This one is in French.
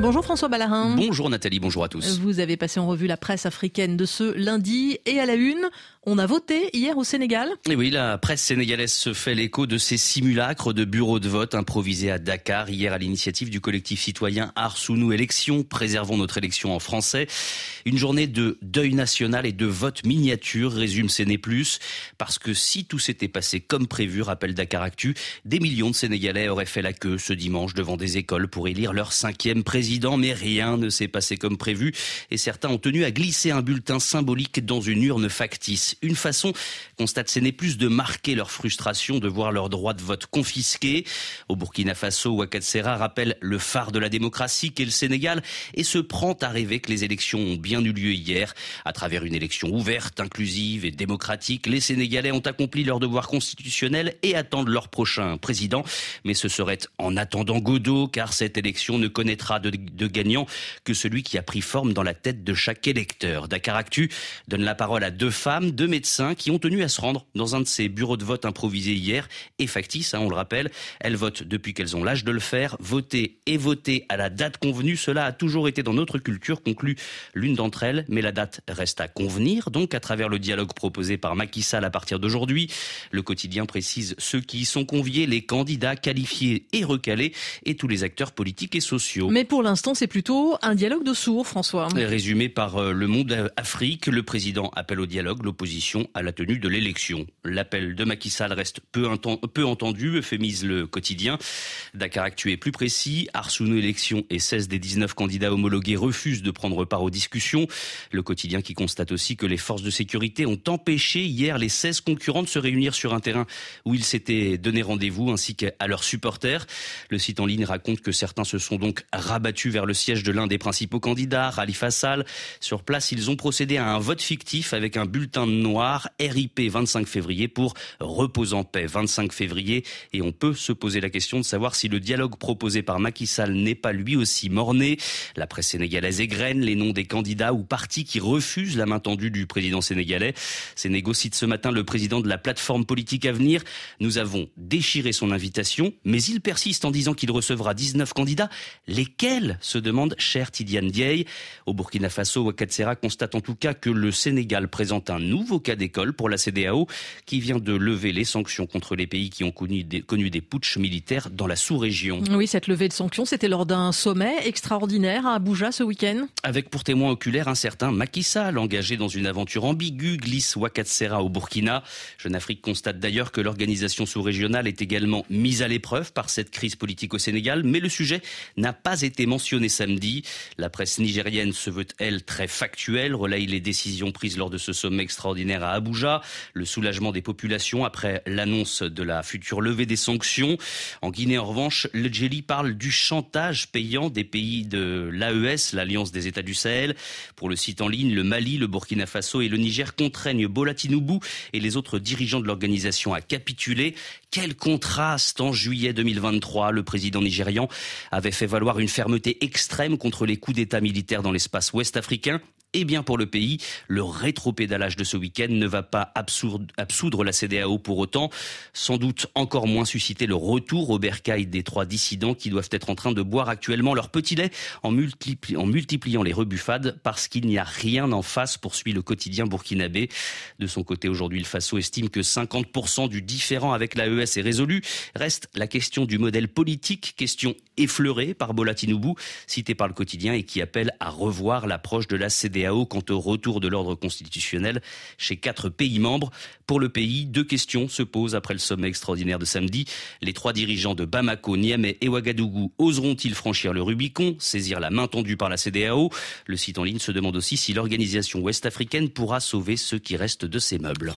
Bonjour François Ballarin. Bonjour Nathalie, bonjour à tous. Vous avez passé en revue la presse africaine de ce lundi et à la une, on a voté hier au Sénégal. Et oui, la presse sénégalaise se fait l'écho de ces simulacres de bureaux de vote improvisés à Dakar hier à l'initiative du collectif citoyen Arsounou Élections, préservons notre élection en français. Une journée de deuil national et de vote miniature, résume Séné Plus, parce que si tout s'était passé comme prévu, rappelle Dakar Actu, des millions de Sénégalais auraient fait la queue ce dimanche devant des écoles pour élire leur cinquième président, mais rien ne s'est passé comme prévu et certains ont tenu à glisser un bulletin symbolique dans une urne factice une façon, constate n'est Plus, de marquer leur frustration de voir leur droit de vote confisqué. Au Burkina Faso, Ouagatsera rappelle le phare de la démocratie qu'est le Sénégal et se prend à rêver que les élections ont bien eu lieu hier. À travers une élection ouverte, inclusive et démocratique, les Sénégalais ont accompli leur devoir constitutionnel et attendent leur prochain président. Mais ce serait en attendant Godot, car cette élection ne connaîtra de, de gagnant que celui qui a pris forme dans la tête de chaque électeur. Dakar Actu donne la parole à deux femmes, deux médecins qui ont tenu à se rendre dans un de ces bureaux de vote improvisés hier et factice, hein, on le rappelle. Elles votent depuis qu'elles ont l'âge de le faire. Voter et voter à la date convenue, cela a toujours été dans notre culture, conclut l'une d'entre elles, mais la date reste à convenir. Donc, à travers le dialogue proposé par Macky Sall à partir d'aujourd'hui, le quotidien précise ceux qui y sont conviés, les candidats qualifiés et recalés et tous les acteurs politiques et sociaux. Mais pour l'instant, c'est plutôt un dialogue de sourds, François. Résumé par euh, Le Monde Afrique, le président appelle au dialogue, l'opposition à la tenue de l'élection. L'appel de Macky Sall reste peu, peu entendu, euphémise le quotidien. Dakar Actu est plus précis. Arsounou Élections et 16 des 19 candidats homologués refusent de prendre part aux discussions. Le quotidien qui constate aussi que les forces de sécurité ont empêché hier les 16 concurrents de se réunir sur un terrain où ils s'étaient donné rendez-vous ainsi qu'à leurs supporters. Le site en ligne raconte que certains se sont donc rabattus vers le siège de l'un des principaux candidats, Khalifa Sall. Sur place, ils ont procédé à un vote fictif avec un bulletin noir, RIP 25 février pour Repose en paix 25 février. Et on peut se poser la question de savoir si le dialogue proposé par Macky Sall n'est pas lui aussi morné. La presse sénégalaise égrène les noms des candidats ou partis qui refusent la main tendue du président sénégalais. Sénégo cite ce matin le président de la plateforme politique à venir. Nous avons déchiré son invitation, mais il persiste en disant qu'il recevra 19 candidats. Lesquels se demande cher Tidiane Dieye. Au Burkina Faso, Ouakatsera constate en tout cas que le Sénégal présente un nouveau cas d'école pour la CDAO qui vient de lever les sanctions contre les pays qui ont connu des, connu des putschs militaires dans la sous-région. Oui, cette levée de sanctions, c'était lors d'un sommet extraordinaire à Abuja ce week-end. Avec pour témoin oculaire un certain Macky Sall, engagé dans une aventure ambiguë, glisse Ouakatsera au Burkina. Jeune Afrique constate d'ailleurs que l'organisation sous-régionale est également mise à l'épreuve par cette crise politique au Sénégal, mais le sujet n'a pas été mentionné samedi. La presse nigérienne se veut, elle, très factuelle, relaye les décisions prises lors de ce sommet extraordinaire à Abuja, le soulagement des populations après l'annonce de la future levée des sanctions. En Guinée, en revanche, le Djeli parle du chantage payant des pays de l'AES, l'Alliance des États du Sahel. Pour le site en ligne, le Mali, le Burkina Faso et le Niger contraignent Bola Tinubu et les autres dirigeants de l'organisation à capituler. Quel contraste en juillet 2023, le président nigérian avait fait valoir une fermeté extrême contre les coups d'État militaires dans l'espace ouest africain et bien pour le pays, le rétropédalage de ce week-end ne va pas absoudre la CDAO pour autant, sans doute encore moins susciter le retour au bercail des trois dissidents qui doivent être en train de boire actuellement leur petit lait en, multipliant les rebuffades parce qu'il n'y a rien en face, poursuit le quotidien burkinabé. De son côté, aujourd'hui, le Faso estime que 50% du différent avec l'AES est résolu. Reste la question du modèle politique, question effleurée par Bola Tinubu, cité par le quotidien et qui appelle à revoir l'approche de la CDAO quant au retour de l'ordre constitutionnel chez quatre pays membres. Pour le pays, deux questions se posent après le sommet extraordinaire de samedi. Les trois dirigeants de Bamako, Niamey et Ouagadougou oseront-ils franchir le Rubicon, saisir la main tendue par la CDAO Le site en ligne se demande aussi si l'organisation ouest-africaine pourra sauver ceux qui restent de ses meubles.